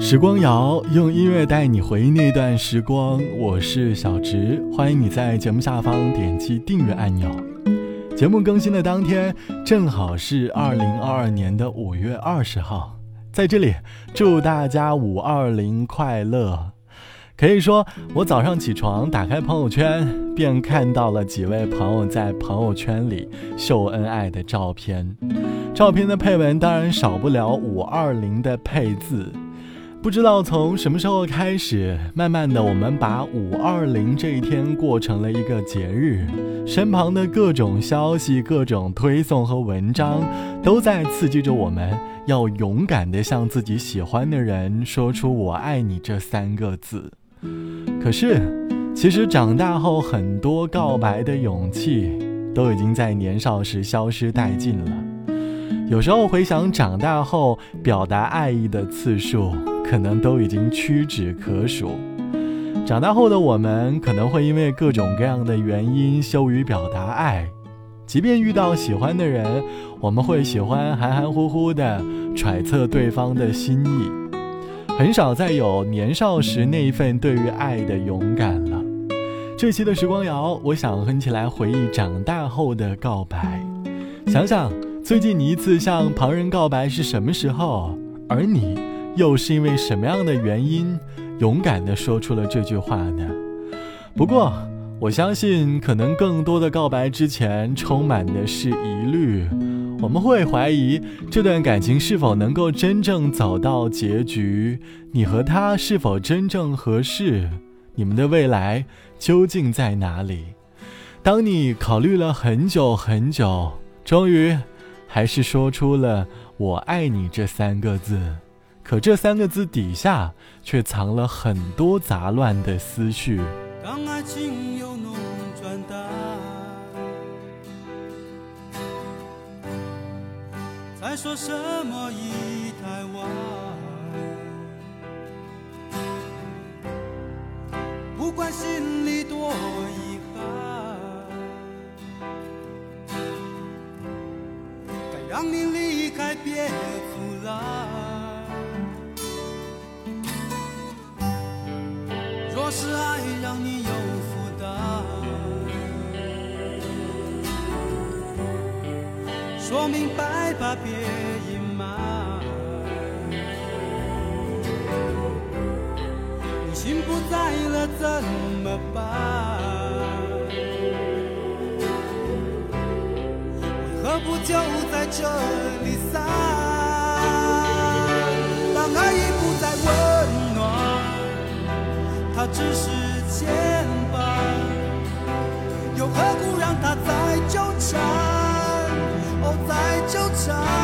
时光谣用音乐带你回忆那段时光，我是小植，欢迎你在节目下方点击订阅按钮。节目更新的当天正好是二零二二年的五月二十号，在这里祝大家五二零快乐。可以说，我早上起床打开朋友圈，便看到了几位朋友在朋友圈里秀恩爱的照片。照片的配文当然少不了五二零的配字。不知道从什么时候开始，慢慢的，我们把五二零这一天过成了一个节日。身旁的各种消息、各种推送和文章，都在刺激着我们要勇敢的向自己喜欢的人说出“我爱你”这三个字。可是，其实长大后，很多告白的勇气都已经在年少时消失殆尽了。有时候回想长大后表达爱意的次数，可能都已经屈指可数。长大后的我们，可能会因为各种各样的原因羞于表达爱，即便遇到喜欢的人，我们会喜欢含含糊糊的揣测对方的心意。很少再有年少时那一份对于爱的勇敢了。这期的时光谣，我想哼起来回忆长大后的告白。想想最近你一次向旁人告白是什么时候？而你又是因为什么样的原因，勇敢地说出了这句话呢？不过我相信，可能更多的告白之前充满的是疑虑。我们会怀疑这段感情是否能够真正走到结局，你和他是否真正合适，你们的未来究竟在哪里？当你考虑了很久很久，终于还是说出了“我爱你”这三个字，可这三个字底下却藏了很多杂乱的思绪。当爱情由浓转淡。还说什么已太晚？不管心里多遗憾，该让你离开，别阻拦。把。别隐瞒，你心不在了怎么办？为何不就在这里散？当爱已不再温暖，它只是牵绊，又何苦让它再纠缠？就在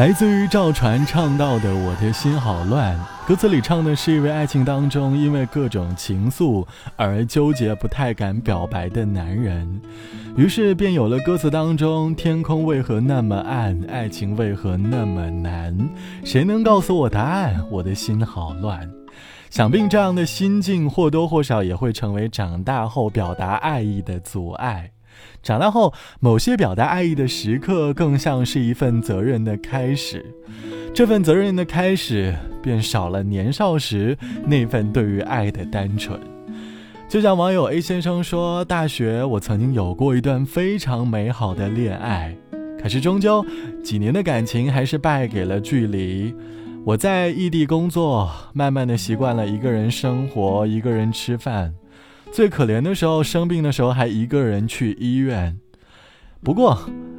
来自于赵传唱到的《我的心好乱》，歌词里唱的是一位爱情当中因为各种情愫而纠结、不太敢表白的男人，于是便有了歌词当中“天空为何那么暗，爱情为何那么难？谁能告诉我答案？我的心好乱。”想必这样的心境或多或少也会成为长大后表达爱意的阻碍。长大后，某些表达爱意的时刻，更像是一份责任的开始。这份责任的开始，便少了年少时那份对于爱的单纯。就像网友 A 先生说：“大学我曾经有过一段非常美好的恋爱，可是终究几年的感情还是败给了距离。我在异地工作，慢慢的习惯了一个人生活，一个人吃饭。”最可怜的时候，生病的时候还一个人去医院。不过，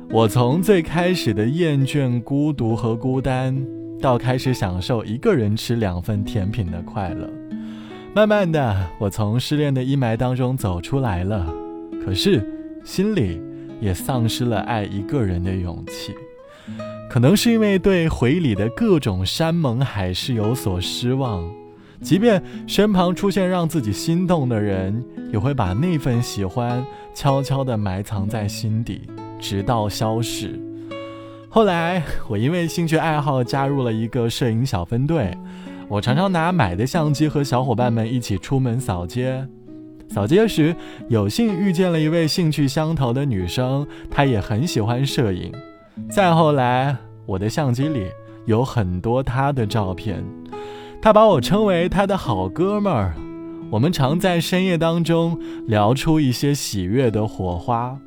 我从最开始的厌倦、孤独和孤单，到开始享受一个人吃两份甜品的快乐。慢慢的，我从失恋的阴霾当中走出来了，可是心里也丧失了爱一个人的勇气。可能是因为对回忆里的各种山盟海誓有所失望。即便身旁出现让自己心动的人，也会把那份喜欢悄悄地埋藏在心底，直到消逝。后来，我因为兴趣爱好加入了一个摄影小分队，我常常拿买的相机和小伙伴们一起出门扫街。扫街时，有幸遇见了一位兴趣相投的女生，她也很喜欢摄影。再后来，我的相机里有很多她的照片。他把我称为他的好哥们儿，我们常在深夜当中聊出一些喜悦的火花，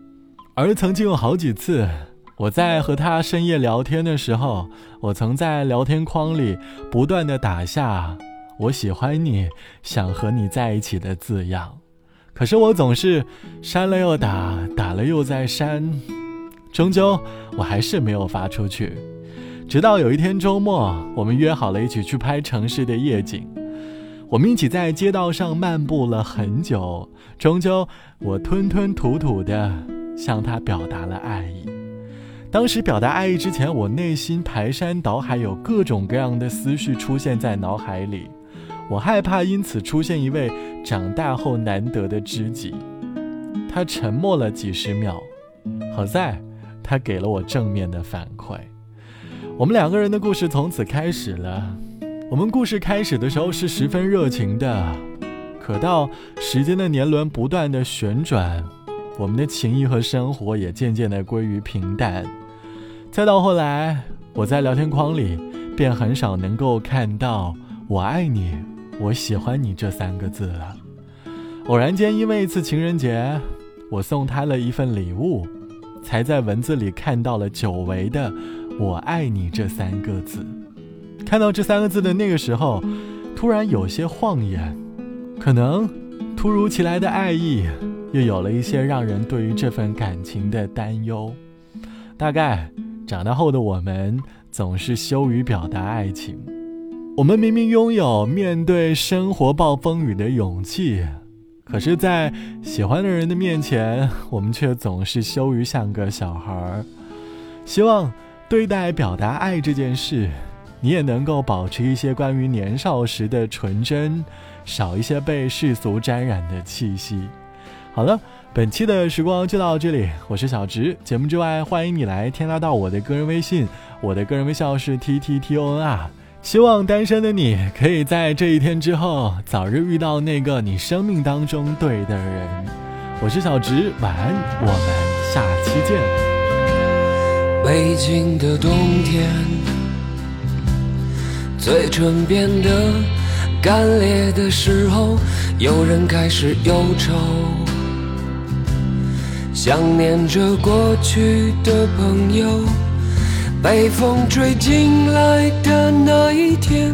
而曾经有好几次，我在和他深夜聊天的时候，我曾在聊天框里不断的打下“我喜欢你，想和你在一起”的字样，可是我总是删了又打，打了又再删，终究我还是没有发出去。直到有一天周末，我们约好了一起去拍城市的夜景。我们一起在街道上漫步了很久，终究我吞吞吐吐地向他表达了爱意。当时表达爱意之前，我内心排山倒海，有各种各样的思绪出现在脑海里。我害怕因此出现一位长大后难得的知己。他沉默了几十秒，好在，他给了我正面的反馈。我们两个人的故事从此开始了。我们故事开始的时候是十分热情的，可到时间的年轮不断的旋转，我们的情谊和生活也渐渐的归于平淡。再到后来，我在聊天框里便很少能够看到“我爱你”“我喜欢你”这三个字了。偶然间，因为一次情人节，我送他了一份礼物，才在文字里看到了久违的。我爱你这三个字，看到这三个字的那个时候，突然有些晃眼，可能突如其来的爱意，又有了一些让人对于这份感情的担忧。大概长大后的我们总是羞于表达爱情，我们明明拥有面对生活暴风雨的勇气，可是，在喜欢的人的面前，我们却总是羞于像个小孩儿。希望。对待表达爱这件事，你也能够保持一些关于年少时的纯真，少一些被世俗沾染的气息。好了，本期的时光就到这里，我是小直。节目之外，欢迎你来添加到我的个人微信，我的个人微笑是 t t t o n r。希望单身的你可以在这一天之后，早日遇到那个你生命当中对的人。我是小直，晚安，我们下期见。北京的冬天，嘴唇变得干裂的时候，有人开始忧愁，想念着过去的朋友。被风吹进来的那一天，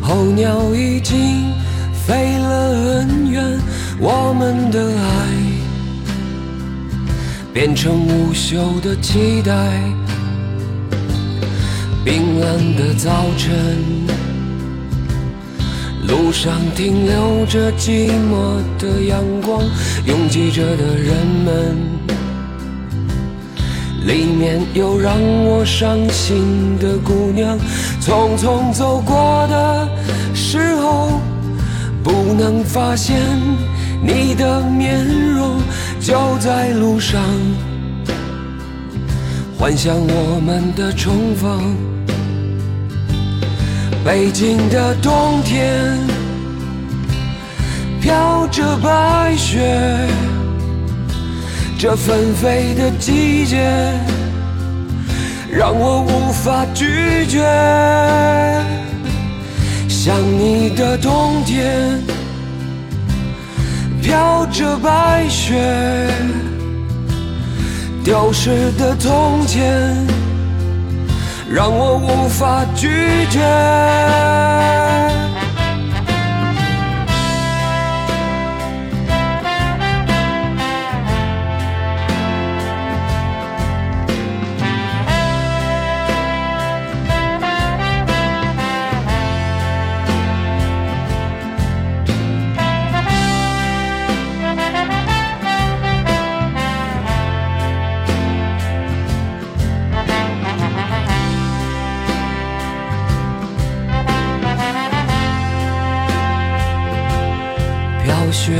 候鸟已经飞了很远，我们的爱。变成无休的期待，冰冷的早晨，路上停留着寂寞的阳光，拥挤着的人们，里面有让我伤心的姑娘，匆匆走过的时候，不能发现你的面容，就在路上，幻想我们的重逢。北京的冬天，飘着白雪。这纷飞的季节，让我无法拒绝。想你的冬天，飘着白雪，丢失的从前，让我无法拒绝。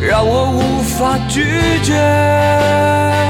让我无法拒绝。